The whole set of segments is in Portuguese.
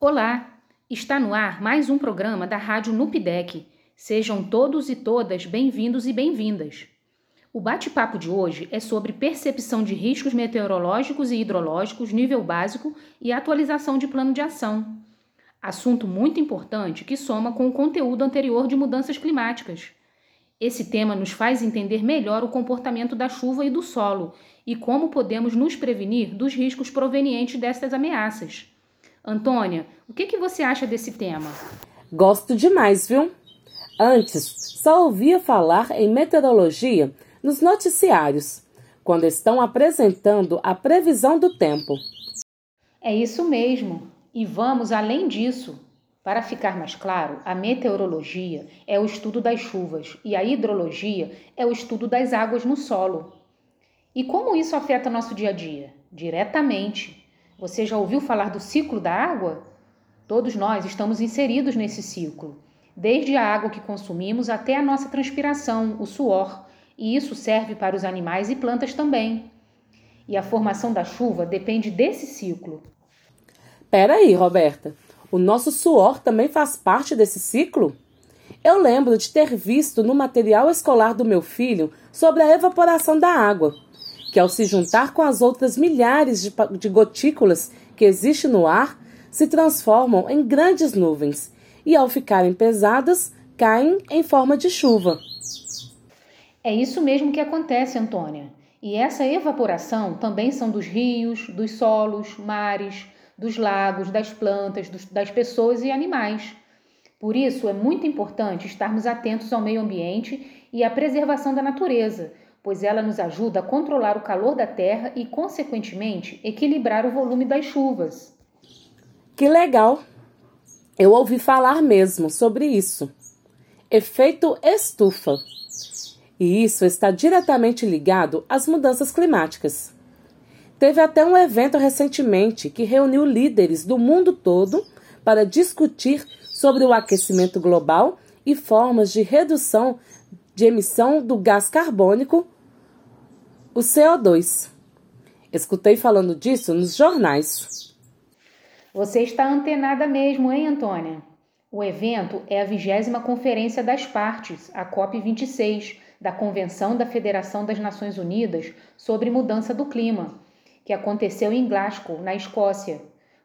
Olá! Está no ar mais um programa da Rádio Nupidec. Sejam todos e todas bem-vindos e bem-vindas. O bate-papo de hoje é sobre percepção de riscos meteorológicos e hidrológicos, nível básico e atualização de plano de ação. Assunto muito importante que soma com o conteúdo anterior de mudanças climáticas. Esse tema nos faz entender melhor o comportamento da chuva e do solo e como podemos nos prevenir dos riscos provenientes destas ameaças. Antônia, o que, que você acha desse tema? Gosto demais, viu? Antes, só ouvia falar em meteorologia nos noticiários, quando estão apresentando a previsão do tempo. É isso mesmo. E vamos além disso. Para ficar mais claro, a meteorologia é o estudo das chuvas e a hidrologia é o estudo das águas no solo. E como isso afeta nosso dia a dia? Diretamente. Você já ouviu falar do ciclo da água? Todos nós estamos inseridos nesse ciclo, desde a água que consumimos até a nossa transpiração, o suor, e isso serve para os animais e plantas também. E a formação da chuva depende desse ciclo. Peraí, Roberta, o nosso suor também faz parte desse ciclo? Eu lembro de ter visto no material escolar do meu filho sobre a evaporação da água que ao se juntar com as outras milhares de, de gotículas que existem no ar, se transformam em grandes nuvens e, ao ficarem pesadas, caem em forma de chuva. É isso mesmo que acontece, Antônia. E essa evaporação também são dos rios, dos solos, mares, dos lagos, das plantas, dos, das pessoas e animais. Por isso, é muito importante estarmos atentos ao meio ambiente e à preservação da natureza, pois ela nos ajuda a controlar o calor da terra e, consequentemente, equilibrar o volume das chuvas. Que legal! Eu ouvi falar mesmo sobre isso. Efeito estufa. E isso está diretamente ligado às mudanças climáticas. Teve até um evento recentemente que reuniu líderes do mundo todo para discutir sobre o aquecimento global e formas de redução de emissão do gás carbônico, o CO2. Escutei falando disso nos jornais. Você está antenada mesmo, hein, Antônia? O evento é a vigésima Conferência das Partes, a COP26, da Convenção da Federação das Nações Unidas sobre Mudança do Clima, que aconteceu em Glasgow, na Escócia.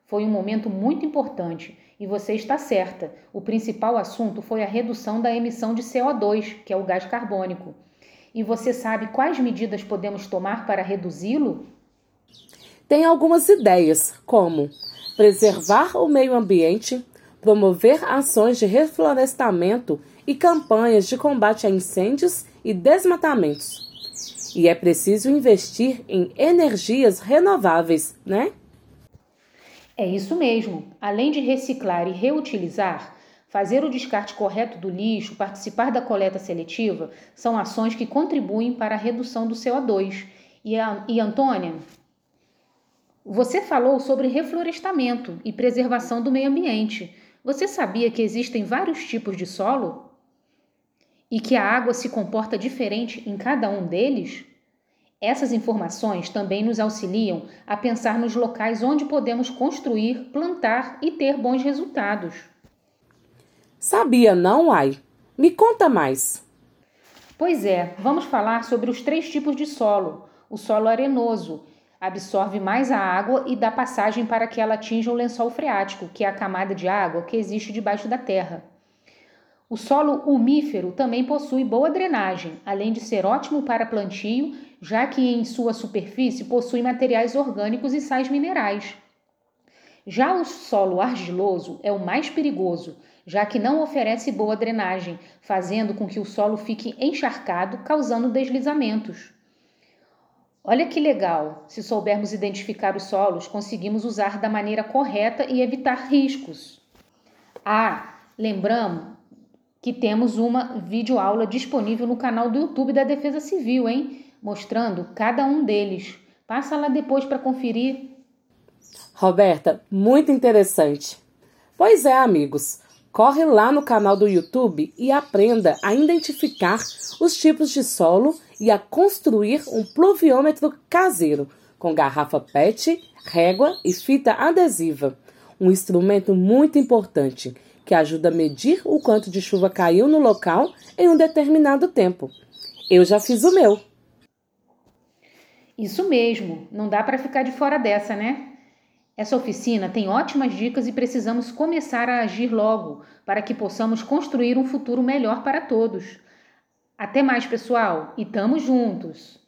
Foi um momento muito importante e você está certa. O principal assunto foi a redução da emissão de CO2, que é o gás carbônico. E você sabe quais medidas podemos tomar para reduzi-lo? Tem algumas ideias, como preservar o meio ambiente, promover ações de reflorestamento e campanhas de combate a incêndios e desmatamentos. E é preciso investir em energias renováveis, né? É isso mesmo. Além de reciclar e reutilizar, fazer o descarte correto do lixo, participar da coleta seletiva, são ações que contribuem para a redução do CO2. E, a, e Antônia, você falou sobre reflorestamento e preservação do meio ambiente. Você sabia que existem vários tipos de solo? E que a água se comporta diferente em cada um deles? Essas informações também nos auxiliam a pensar nos locais onde podemos construir, plantar e ter bons resultados. Sabia não, Ai? Me conta mais. Pois é, vamos falar sobre os três tipos de solo. O solo arenoso absorve mais a água e dá passagem para que ela atinja o lençol freático, que é a camada de água que existe debaixo da terra. O solo umífero também possui boa drenagem, além de ser ótimo para plantio já que em sua superfície possui materiais orgânicos e sais minerais. Já o solo argiloso é o mais perigoso, já que não oferece boa drenagem, fazendo com que o solo fique encharcado, causando deslizamentos. Olha que legal! Se soubermos identificar os solos, conseguimos usar da maneira correta e evitar riscos. Ah, lembramos que temos uma videoaula disponível no canal do YouTube da Defesa Civil, hein? mostrando cada um deles. Passa lá depois para conferir. Roberta, muito interessante. Pois é, amigos. Corre lá no canal do YouTube e aprenda a identificar os tipos de solo e a construir um pluviômetro caseiro com garrafa PET, régua e fita adesiva. um instrumento muito importante que ajuda a medir o quanto de chuva caiu no local em um determinado tempo. Eu já fiz o meu. Isso mesmo, não dá para ficar de fora dessa, né? Essa oficina tem ótimas dicas e precisamos começar a agir logo para que possamos construir um futuro melhor para todos. Até mais, pessoal, e tamo juntos!